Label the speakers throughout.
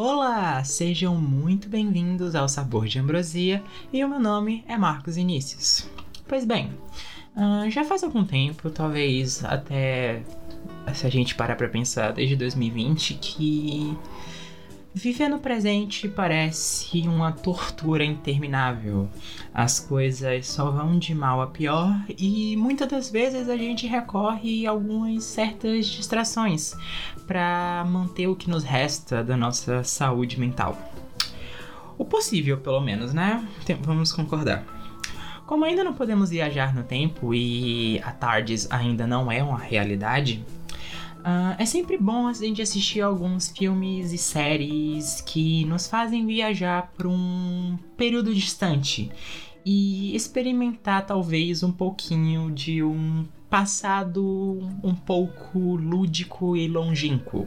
Speaker 1: Olá, sejam muito bem-vindos ao Sabor de Ambrosia e o meu nome é Marcos Inícios. Pois bem, uh, já faz algum tempo, talvez até se a gente parar pra pensar desde 2020, que Viver no presente parece uma tortura interminável. As coisas só vão de mal a pior e muitas das vezes a gente recorre a algumas certas distrações para manter o que nos resta da nossa saúde mental. O possível, pelo menos, né? Vamos concordar. Como ainda não podemos viajar no tempo e a Tardes ainda não é uma realidade, Uh, é sempre bom a gente assistir alguns filmes e séries que nos fazem viajar para um período distante e experimentar talvez um pouquinho de um passado um pouco lúdico e longínquo.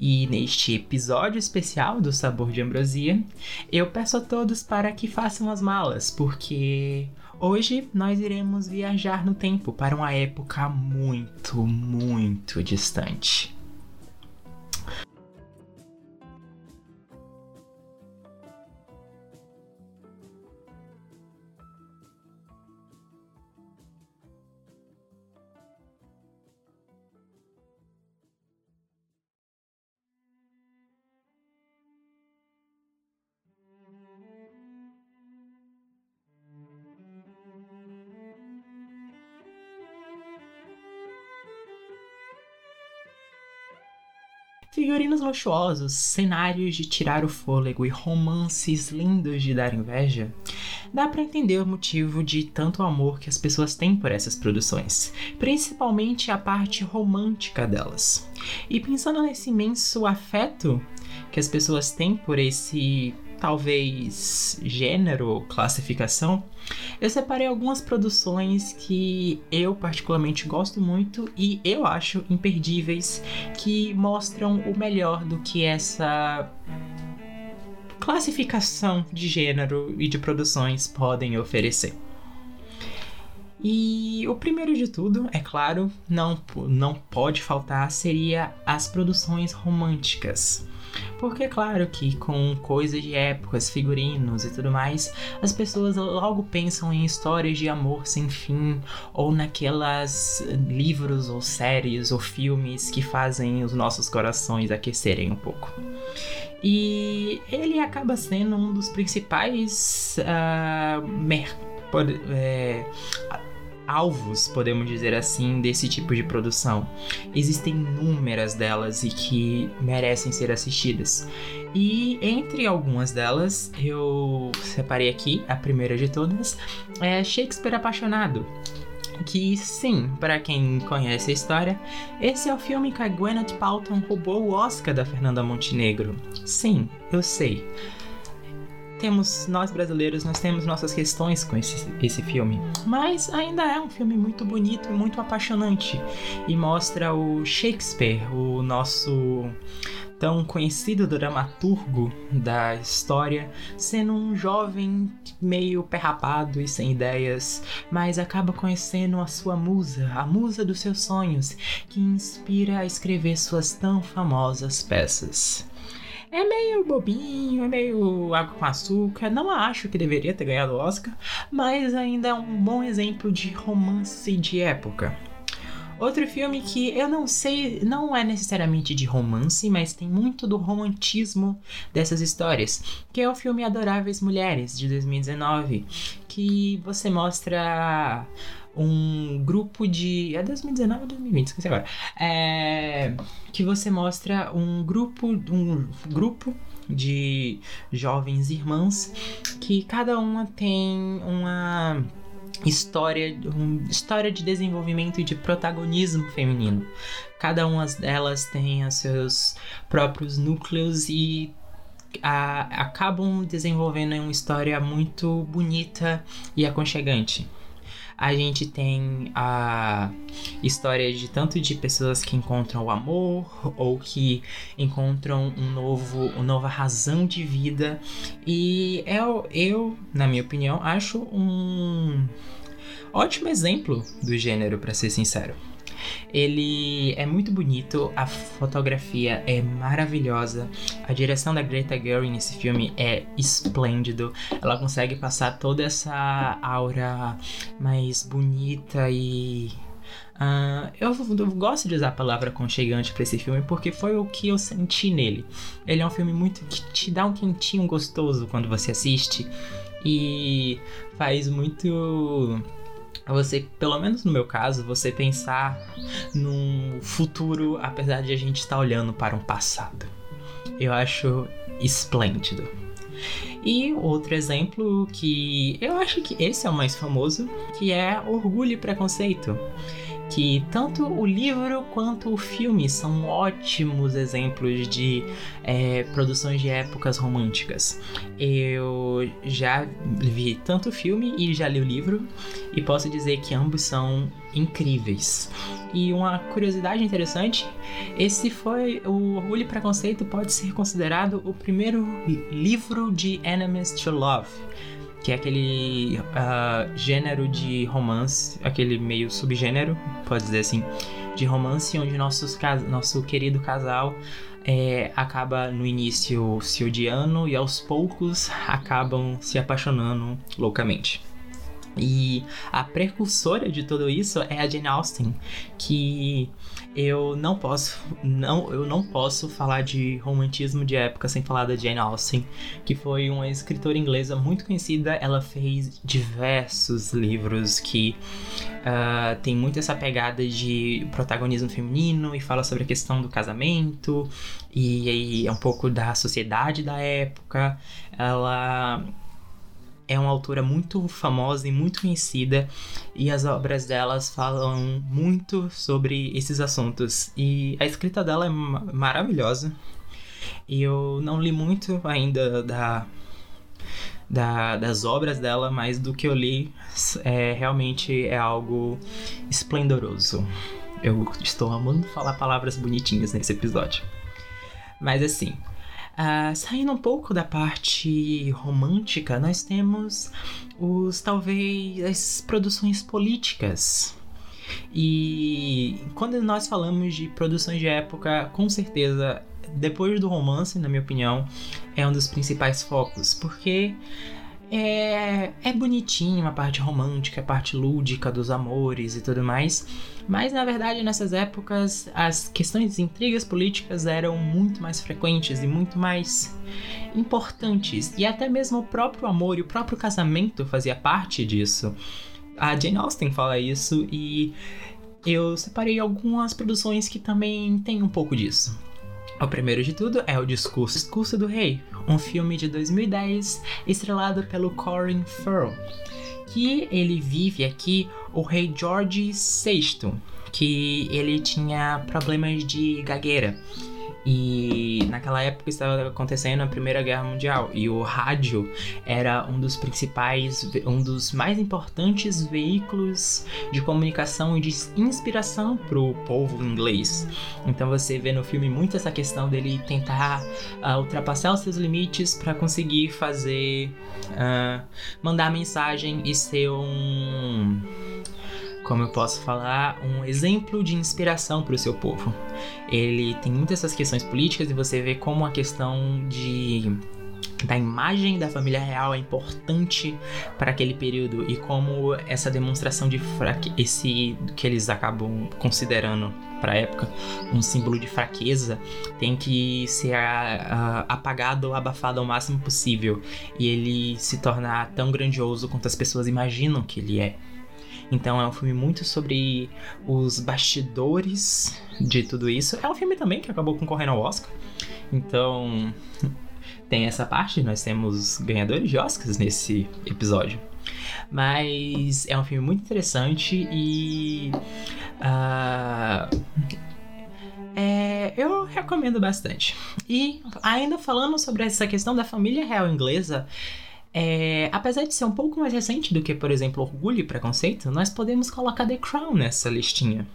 Speaker 1: E neste episódio especial do Sabor de Ambrosia, eu peço a todos para que façam as malas, porque Hoje nós iremos viajar no tempo para uma época muito, muito distante. Figurinos luxuosos, cenários de tirar o fôlego e romances lindos de dar inveja, dá para entender o motivo de tanto amor que as pessoas têm por essas produções, principalmente a parte romântica delas. E pensando nesse imenso afeto que as pessoas têm por esse talvez gênero classificação, eu separei algumas produções que eu particularmente gosto muito e eu acho imperdíveis que mostram o melhor do que essa classificação de gênero e de produções podem oferecer. E o primeiro de tudo, é claro, não, não pode faltar, seria as produções românticas. Porque, claro, que com coisas de épocas, figurinos e tudo mais, as pessoas logo pensam em histórias de amor sem fim, ou naquelas livros ou séries ou filmes que fazem os nossos corações aquecerem um pouco. E ele acaba sendo um dos principais uh, mer- é, alvos, podemos dizer assim, desse tipo de produção. Existem inúmeras delas e que merecem ser assistidas. E entre algumas delas, eu separei aqui, a primeira de todas, é Shakespeare Apaixonado. Que sim, para quem conhece a história, esse é o filme que a Gwyneth Paltrow roubou o Oscar da Fernanda Montenegro. Sim, eu sei temos, nós brasileiros, nós temos nossas questões com esse, esse filme. Mas ainda é um filme muito bonito e muito apaixonante. E mostra o Shakespeare, o nosso tão conhecido dramaturgo da história, sendo um jovem meio perrapado e sem ideias, mas acaba conhecendo a sua musa, a musa dos seus sonhos, que inspira a escrever suas tão famosas peças. É meio bobinho, é meio água com açúcar. Não acho que deveria ter ganhado o Oscar, mas ainda é um bom exemplo de romance de época. Outro filme que eu não sei, não é necessariamente de romance, mas tem muito do romantismo dessas histórias, que é o filme Adoráveis Mulheres, de 2019, que você mostra um grupo de. É 2019 ou 2020, esqueci agora. É, que você mostra um grupo. Um grupo de jovens irmãs que cada uma tem uma história, uma história de desenvolvimento e de protagonismo feminino. Cada uma delas tem os seus próprios núcleos e a, acabam desenvolvendo uma história muito bonita e aconchegante a gente tem a história de tanto de pessoas que encontram o amor ou que encontram um novo, uma nova razão de vida. E eu, eu na minha opinião, acho um ótimo exemplo do gênero, para ser sincero. Ele é muito bonito, a fotografia é maravilhosa, a direção da Greta Gerwig nesse filme é esplêndido. Ela consegue passar toda essa aura mais bonita e Uh, eu, eu, gosto de usar a palavra aconchegante para esse filme porque foi o que eu senti nele. Ele é um filme muito que te dá um quentinho gostoso quando você assiste e faz muito você, pelo menos no meu caso, você pensar num futuro apesar de a gente estar olhando para um passado. Eu acho esplêndido. E outro exemplo que eu acho que esse é o mais famoso, que é Orgulho e Preconceito que tanto o livro quanto o filme são ótimos exemplos de é, produções de épocas românticas. Eu já vi tanto o filme e já li o livro, e posso dizer que ambos são incríveis. E uma curiosidade interessante, esse foi o Orgulho e Preconceito pode ser considerado o primeiro livro de Enemies to Love que é aquele uh, gênero de romance, aquele meio subgênero, pode dizer assim, de romance onde nossos, nosso querido casal é, acaba no início se odiando e aos poucos acabam se apaixonando loucamente. E a precursora de tudo isso é a Jane Austen, que eu não posso não eu não posso falar de romantismo de época sem falar da Jane Austen, que foi uma escritora inglesa muito conhecida. Ela fez diversos livros que uh, tem muito essa pegada de protagonismo feminino e fala sobre a questão do casamento e, e é um pouco da sociedade da época. Ela é uma autora muito famosa e muito conhecida e as obras delas falam muito sobre esses assuntos. E a escrita dela é maravilhosa. E eu não li muito ainda da, da das obras dela mas do que eu li é realmente é algo esplendoroso. Eu estou amando falar palavras bonitinhas nesse episódio. Mas assim Uh, saindo um pouco da parte romântica, nós temos os talvez as produções políticas. E quando nós falamos de produções de época, com certeza, depois do romance, na minha opinião, é um dos principais focos, porque é, é bonitinho a parte romântica, a parte lúdica dos amores e tudo mais, mas na verdade nessas épocas as questões de intrigas políticas eram muito mais frequentes e muito mais importantes, e até mesmo o próprio amor e o próprio casamento fazia parte disso. A Jane Austen fala isso e eu separei algumas produções que também têm um pouco disso. O primeiro de tudo é o Discurso, Discurso do Rei, um filme de 2010 estrelado pelo Colin Farrell, que ele vive aqui o rei George VI, que ele tinha problemas de gagueira e naquela época estava acontecendo a Primeira Guerra Mundial e o rádio era um dos principais, um dos mais importantes veículos de comunicação e de inspiração para o povo inglês. Então você vê no filme muito essa questão dele tentar uh, ultrapassar os seus limites para conseguir fazer, uh, mandar mensagem e ser um como eu posso falar, um exemplo de inspiração para o seu povo. Ele tem muitas essas questões políticas e você vê como a questão de da imagem da família real é importante para aquele período e como essa demonstração de fraque esse que eles acabam considerando para a época um símbolo de fraqueza tem que ser a, a, apagado ou abafado ao máximo possível e ele se tornar tão grandioso quanto as pessoas imaginam que ele é. Então é um filme muito sobre os bastidores de tudo isso. É um filme também que acabou concorrendo ao Oscar. Então tem essa parte, nós temos ganhadores de Oscars nesse episódio. Mas é um filme muito interessante e. Uh, é, eu recomendo bastante. E ainda falando sobre essa questão da família real inglesa, é, apesar de ser um pouco mais recente do que, por exemplo, Orgulho e Preconceito, nós podemos colocar The Crown nessa listinha,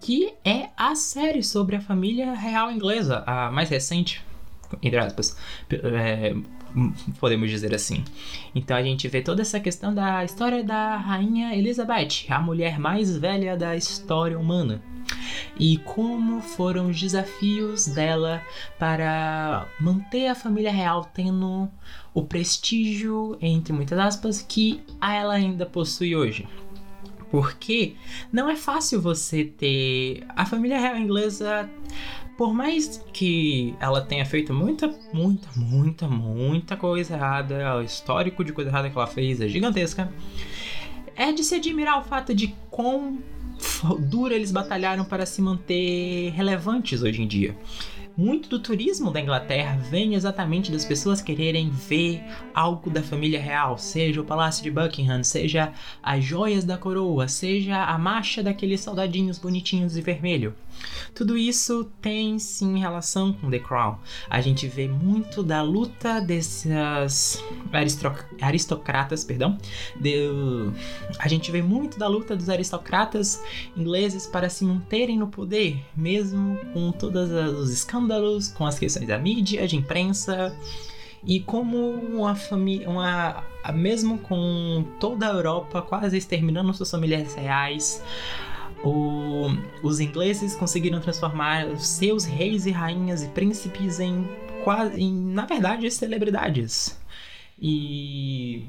Speaker 1: que é a série sobre a família real inglesa, a mais recente, entre aspas, é, podemos dizer assim. Então a gente vê toda essa questão da história da rainha Elizabeth, a mulher mais velha da história humana. e como foram os desafios dela para manter a família real tendo o prestígio, entre muitas aspas, que ela ainda possui hoje. Porque não é fácil você ter. A família real inglesa por mais que ela tenha feito muita, muita, muita, muita coisa errada, o histórico de coisa errada que ela fez é gigantesca, é de se admirar o fato de quão duro eles batalharam para se manter relevantes hoje em dia muito do turismo da Inglaterra vem exatamente das pessoas quererem ver algo da família real, seja o Palácio de Buckingham, seja as joias da coroa, seja a marcha daqueles soldadinhos bonitinhos de vermelho. Tudo isso tem sim relação com The Crown. A gente vê muito da luta desses aristocratas, perdão, de... a gente vê muito da luta dos aristocratas ingleses para se manterem no poder, mesmo com todos os escândalos escândalos, com as questões da mídia, de imprensa e como uma família, uma, mesmo com toda a Europa quase exterminando suas famílias reais, o, os ingleses conseguiram transformar seus reis e rainhas e príncipes em quase, em, na verdade, celebridades. E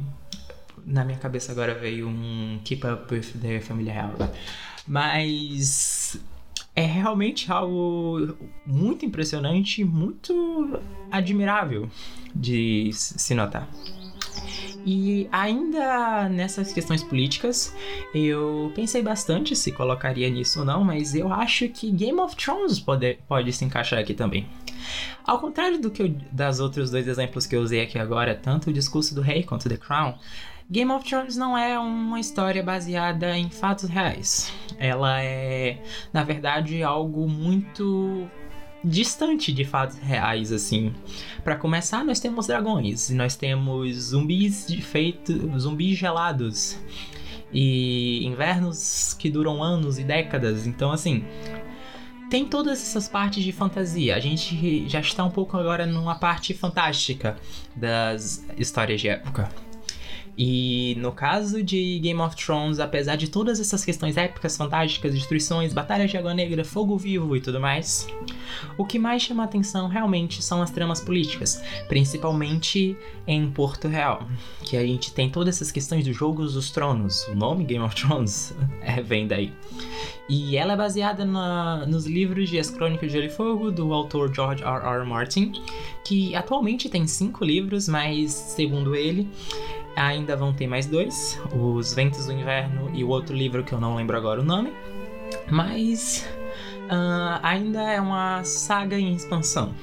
Speaker 1: na minha cabeça agora veio um Keep Up with the Família Real. Mas é realmente algo muito impressionante, muito admirável de se notar. E ainda nessas questões políticas, eu pensei bastante se colocaria nisso ou não, mas eu acho que Game of Thrones pode, pode se encaixar aqui também. Ao contrário do que eu, das outros dois exemplos que eu usei aqui agora, tanto o discurso do rei quanto The Crown, Game of Thrones não é uma história baseada em fatos reais. Ela é, na verdade, algo muito distante de fatos reais, assim. Para começar, nós temos dragões, nós temos zumbis de feito, zumbis gelados e invernos que duram anos e décadas. Então, assim, tem todas essas partes de fantasia. A gente já está um pouco agora numa parte fantástica das histórias de época. E no caso de Game of Thrones, apesar de todas essas questões épicas, fantásticas, destruições, batalhas de água negra, fogo vivo e tudo mais, o que mais chama atenção realmente são as tramas políticas, principalmente em Porto Real, que a gente tem todas essas questões dos jogos dos tronos. O nome Game of Thrones é, vem daí. E ela é baseada na, nos livros de As Crônicas de Gelo e Fogo, do autor George R. R. Martin, que atualmente tem cinco livros, mas segundo ele, Ainda vão ter mais dois: Os Ventos do Inverno e o outro livro que eu não lembro agora o nome. Mas uh, ainda é uma saga em expansão.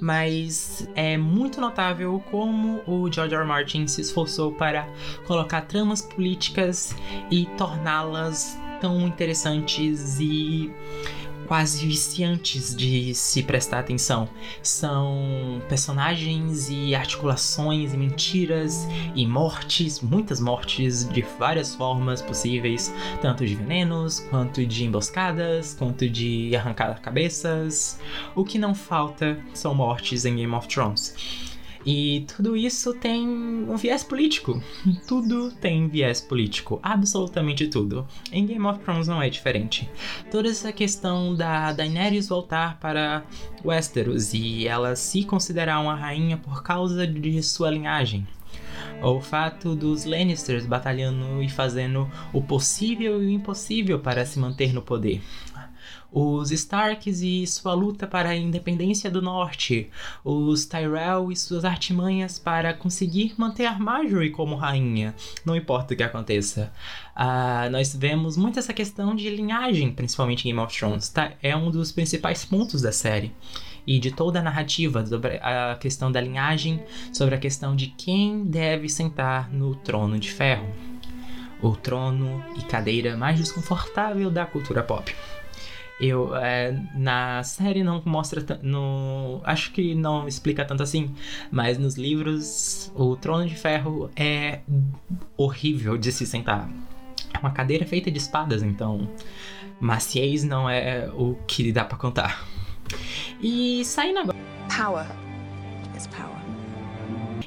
Speaker 1: Mas é muito notável como o George R. R. Martin se esforçou para colocar tramas políticas e torná-las tão interessantes e quase viciantes de se prestar atenção. São personagens e articulações e mentiras e mortes, muitas mortes de várias formas possíveis, tanto de venenos, quanto de emboscadas, quanto de arrancar cabeças. O que não falta são mortes em Game of Thrones. E tudo isso tem um viés político. Tudo tem viés político. Absolutamente tudo. Em Game of Thrones não é diferente. Toda essa questão da Daenerys voltar para Westeros e ela se considerar uma rainha por causa de sua linhagem. O fato dos Lannisters batalhando e fazendo o possível e o impossível para se manter no poder os Starks e sua luta para a independência do norte, os Tyrell e suas artimanhas para conseguir manter a Marjorie como rainha, não importa o que aconteça. Uh, nós vemos muito essa questão de linhagem, principalmente em Game of Thrones, tá? é um dos principais pontos da série e de toda a narrativa sobre a questão da linhagem, sobre a questão de quem deve sentar no trono de ferro. O trono e cadeira mais desconfortável da cultura pop. Eu, é, na série não mostra, no, acho que não explica tanto assim, mas nos livros o Trono de Ferro é horrível de se sentar. É uma cadeira feita de espadas, então maciez não é o que dá para contar. E saindo agora. Power is power.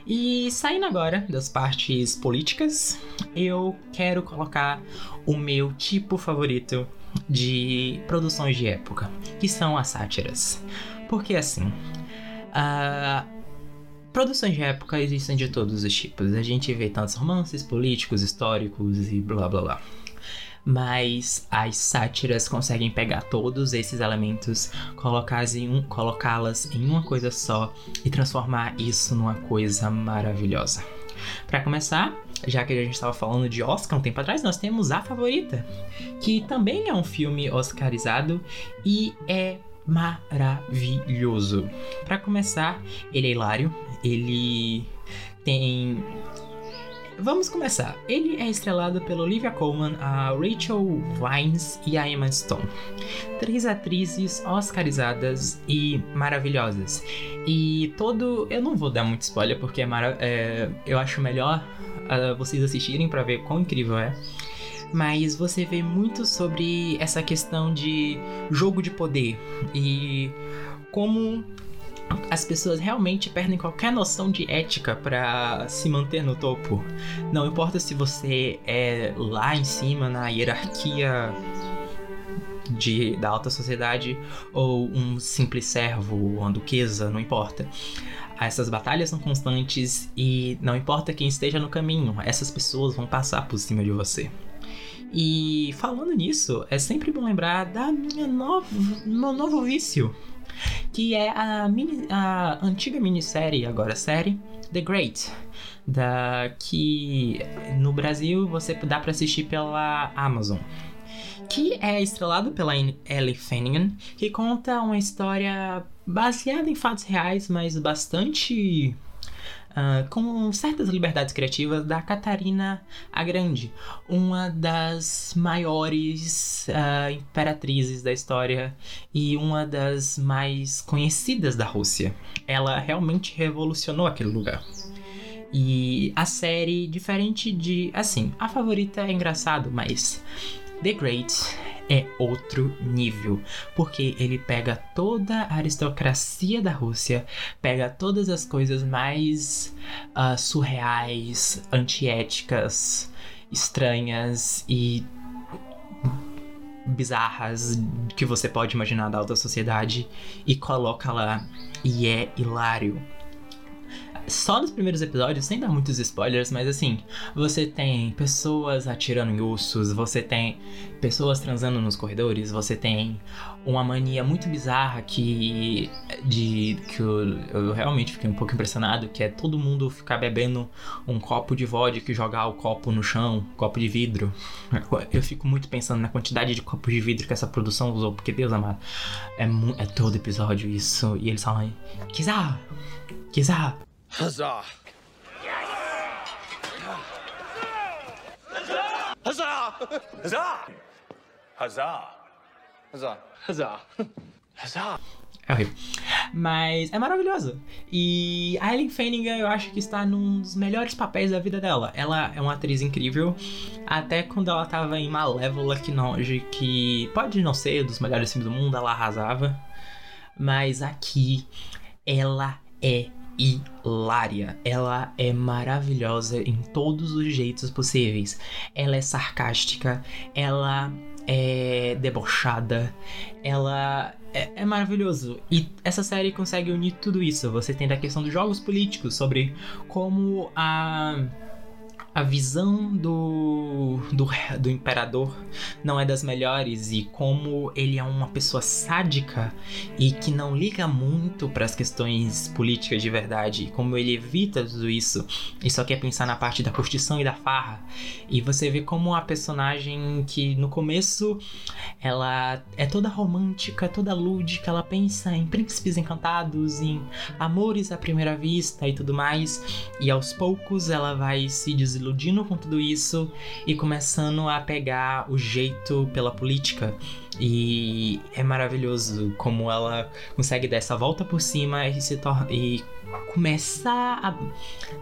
Speaker 1: E saindo agora das partes políticas, eu quero colocar o meu tipo favorito de produções de época, que são as sátiras. Porque assim, produções de época existem de todos os tipos. A gente vê tantos romances políticos, históricos e blá blá blá. Mas as sátiras conseguem pegar todos esses elementos, colocá-las em, um, colocá em uma coisa só e transformar isso numa coisa maravilhosa. Para começar, já que a gente estava falando de Oscar um tempo atrás, nós temos A Favorita, que também é um filme oscarizado e é maravilhoso. Para começar, ele é hilário, ele tem Vamos começar. Ele é estrelado pela Olivia Colman, a Rachel Vines e a Emma Stone. Três atrizes oscarizadas e maravilhosas. E todo. Eu não vou dar muito spoiler porque é mara... É... eu acho melhor uh, vocês assistirem para ver quão incrível é. Mas você vê muito sobre essa questão de jogo de poder e como as pessoas realmente perdem qualquer noção de ética para se manter no topo. Não importa se você é lá em cima na hierarquia de, da alta sociedade ou um simples servo, uma duquesa, não importa. Essas batalhas são constantes e não importa quem esteja no caminho, essas pessoas vão passar por cima de você. E falando nisso, é sempre bom lembrar da minha novo, meu novo vício, que é a, mini, a antiga minissérie, agora série, The Great, da que no Brasil você dá para assistir pela Amazon que é estrelado pela Ellie Fanning, que conta uma história baseada em fatos reais, mas bastante Uh, com certas liberdades criativas da Catarina a Grande, uma das maiores uh, imperatrizes da história e uma das mais conhecidas da Rússia. Ela realmente revolucionou aquele lugar. E a série, diferente de. Assim, a favorita é engraçado, mas The Great é outro nível, porque ele pega toda a aristocracia da Rússia, pega todas as coisas mais uh, surreais, antiéticas, estranhas e bizarras que você pode imaginar da alta sociedade e coloca lá. E é hilário só nos primeiros episódios, sem dar muitos spoilers, mas assim, você tem pessoas atirando em ursos, você tem pessoas transando nos corredores, você tem uma mania muito bizarra que de que eu, eu realmente fiquei um pouco impressionado, que é todo mundo ficar bebendo um copo de vodka e jogar o copo no chão, copo de vidro. Eu fico muito pensando na quantidade de copos de vidro que essa produção usou, porque Deus amado, é, é todo episódio isso, e eles falam, Kizar, Kizar, Huzzah! Huzzah! Huzzah! Huzzah! Huzzah! Huzzah! Huzzah! É horrível. Mas é maravilhoso. E a Ellen Fanning, eu acho que está num dos melhores papéis da vida dela. Ela é uma atriz incrível. Até quando ela estava em Malévola, que, não, que pode não ser dos melhores filmes do mundo, ela arrasava. Mas aqui, ela é hilária. Ela é maravilhosa em todos os jeitos possíveis. Ela é sarcástica, ela é debochada, ela é, é, maravilhoso. E essa série consegue unir tudo isso. Você tem a questão dos jogos políticos, sobre como a a visão do, do, do imperador não é das melhores e como ele é uma pessoa sádica e que não liga muito para as questões políticas de verdade, como ele evita tudo isso e só quer pensar na parte da curtição e da farra. E você vê como a personagem que no começo ela é toda romântica, toda lúdica, ela pensa em príncipes encantados, em amores à primeira vista e tudo mais, e aos poucos ela vai se desiludindo iludindo com tudo isso e começando a pegar o jeito pela política. E é maravilhoso como ela consegue dar essa volta por cima e se torna e começar a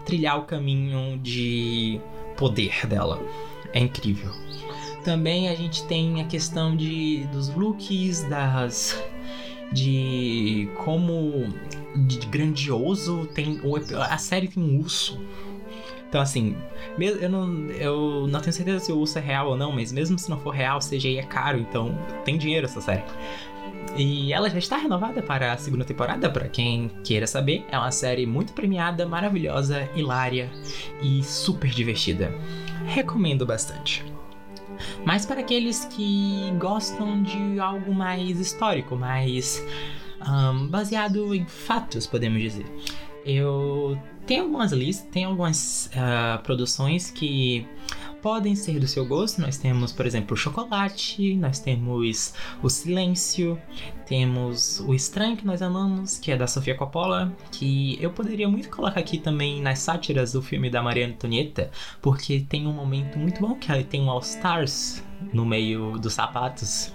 Speaker 1: trilhar o caminho de poder dela. É incrível. Também a gente tem a questão de dos looks, das de como de grandioso tem a série tem um urso Então, assim, eu não, eu não tenho certeza se o urso é real ou não, mas mesmo se não for real, CGI é caro, então tem dinheiro essa série. E ela já está renovada para a segunda temporada, para quem queira saber. É uma série muito premiada, maravilhosa, hilária e super divertida. Recomendo bastante. Mas para aqueles que gostam de algo mais histórico, mais um, baseado em fatos, podemos dizer. Eu tenho algumas listas, tem algumas uh, produções que podem ser do seu gosto. Nós temos, por exemplo, o chocolate, nós temos o silêncio, temos o estranho que nós amamos, que é da Sofia Coppola, que eu poderia muito colocar aqui também nas sátiras do filme da Maria Antonieta, porque tem um momento muito bom que tem um All Stars no meio dos sapatos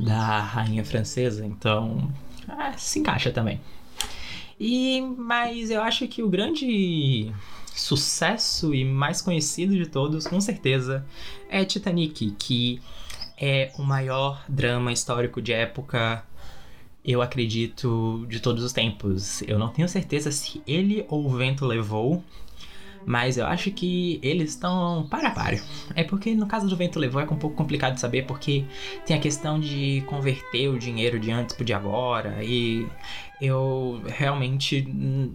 Speaker 1: da rainha francesa, então ah, se encaixa também. E mas eu acho que o grande sucesso e mais conhecido de todos, com certeza, é Titanic, que é o maior drama histórico de época, eu acredito, de todos os tempos. Eu não tenho certeza se ele ou o vento levou, mas eu acho que eles estão para par. É porque no caso do vento levou é um pouco complicado de saber, porque tem a questão de converter o dinheiro de antes pro de agora, e eu realmente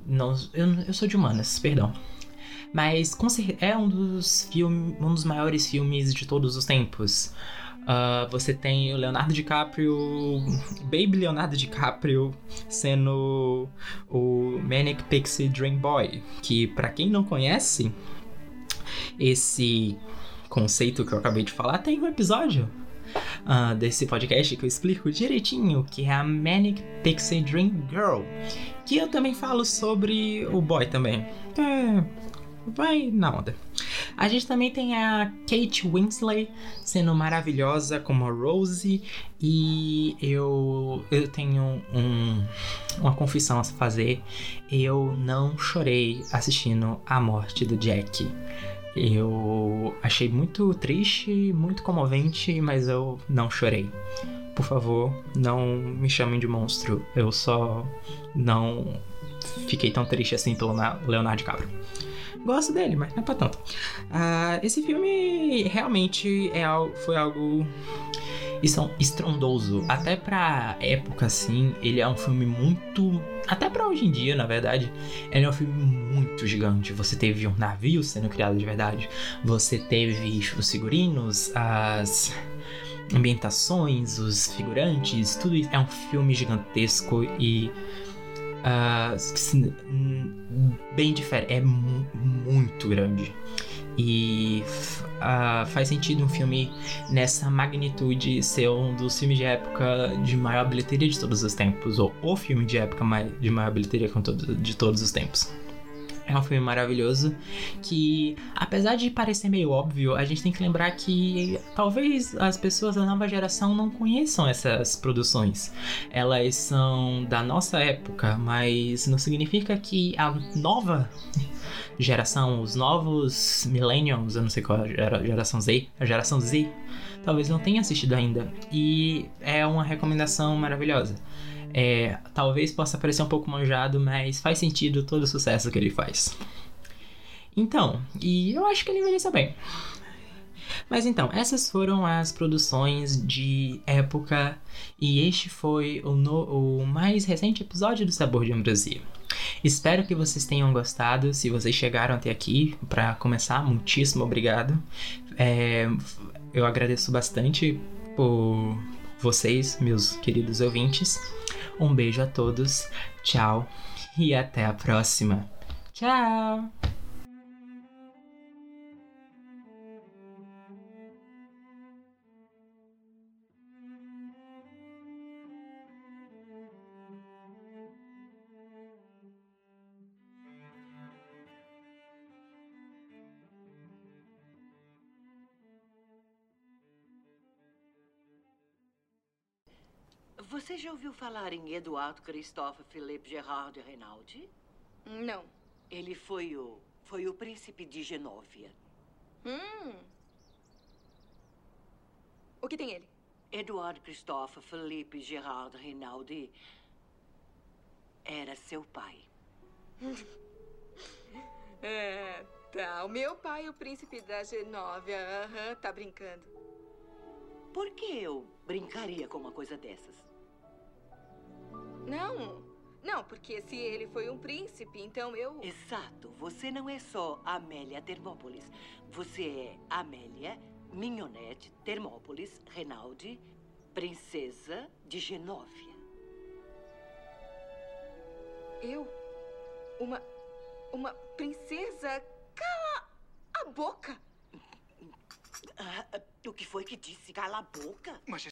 Speaker 1: não. Eu, eu sou de humanas, perdão. Mas é um dos filmes, um dos maiores filmes de todos os tempos. Uh, você tem o Leonardo DiCaprio, Baby Leonardo DiCaprio, sendo o Manic Pixie Dream Boy, que para quem não conhece esse conceito que eu acabei de falar, tem um episódio uh, desse podcast que eu explico direitinho, que é a Manic Pixie Dream Girl, que eu também falo sobre o boy também. É, vai na onda. A gente também tem a Kate Winslet sendo maravilhosa como a Rose e eu eu tenho um, uma confissão a fazer. Eu não chorei assistindo a morte do Jack. Eu achei muito triste, muito comovente, mas eu não chorei. Por favor, não me chamem de monstro. Eu só não fiquei tão triste assim pelo Leonardo DiCaprio. Gosto dele, mas não é pra tanto. Uh, esse filme realmente é foi algo estrondoso. Até pra época, assim, ele é um filme muito. Até pra hoje em dia, na verdade, ele é um filme muito gigante. Você teve um navio sendo criado de verdade, você teve os figurinos, as ambientações, os figurantes, tudo isso. É um filme gigantesco e uh, bem diferente, é muito grande. E uh, faz sentido um filme nessa magnitude ser um dos filmes de época de maior bilheteria de todos os tempos, ou o filme de época de maior bilheteria de todos os tempos. É um filme maravilhoso que, apesar de parecer meio óbvio, a gente tem que lembrar que talvez as pessoas da nova geração não conheçam essas produções. Elas são da nossa época, mas não significa que a nova geração, os novos millennials, eu não sei qual é a geração Z, a geração Z, talvez não tenha assistido ainda. E é uma recomendação maravilhosa. É, talvez possa parecer um pouco manjado, mas faz sentido todo o sucesso que ele faz. Então, e eu acho que ele envelheceu bem. Mas então, essas foram as produções de época e este foi o, no, o mais recente episódio do Sabor de Ambrosia. Espero que vocês tenham gostado. Se vocês chegaram até aqui, para começar, muitíssimo obrigado. É, eu agradeço bastante por vocês, meus queridos ouvintes. Um beijo a todos, tchau e até a próxima. Tchau!
Speaker 2: Já ouviu falar em Eduardo Christophe Philippe Gerard de Renaldi?
Speaker 3: Não.
Speaker 2: Ele foi o... foi o príncipe de Genóvia.
Speaker 3: Hum. O que tem ele?
Speaker 2: Eduardo Christophe Philippe Gerard Rinaldi era seu pai.
Speaker 3: é, tá. O meu pai o príncipe da Genóvia. Aham, tá brincando.
Speaker 2: Por que eu brincaria com uma coisa dessas?
Speaker 3: Não. Não, porque se ele foi um príncipe, então eu.
Speaker 2: Exato. Você não é só Amélia Termópolis. Você é Amélia Mignonette Termópolis Renaldi, princesa de Genóvia.
Speaker 3: Eu? Uma. Uma princesa? Cala a boca!
Speaker 2: Ah, o que foi que disse? Cala a boca.
Speaker 4: Mas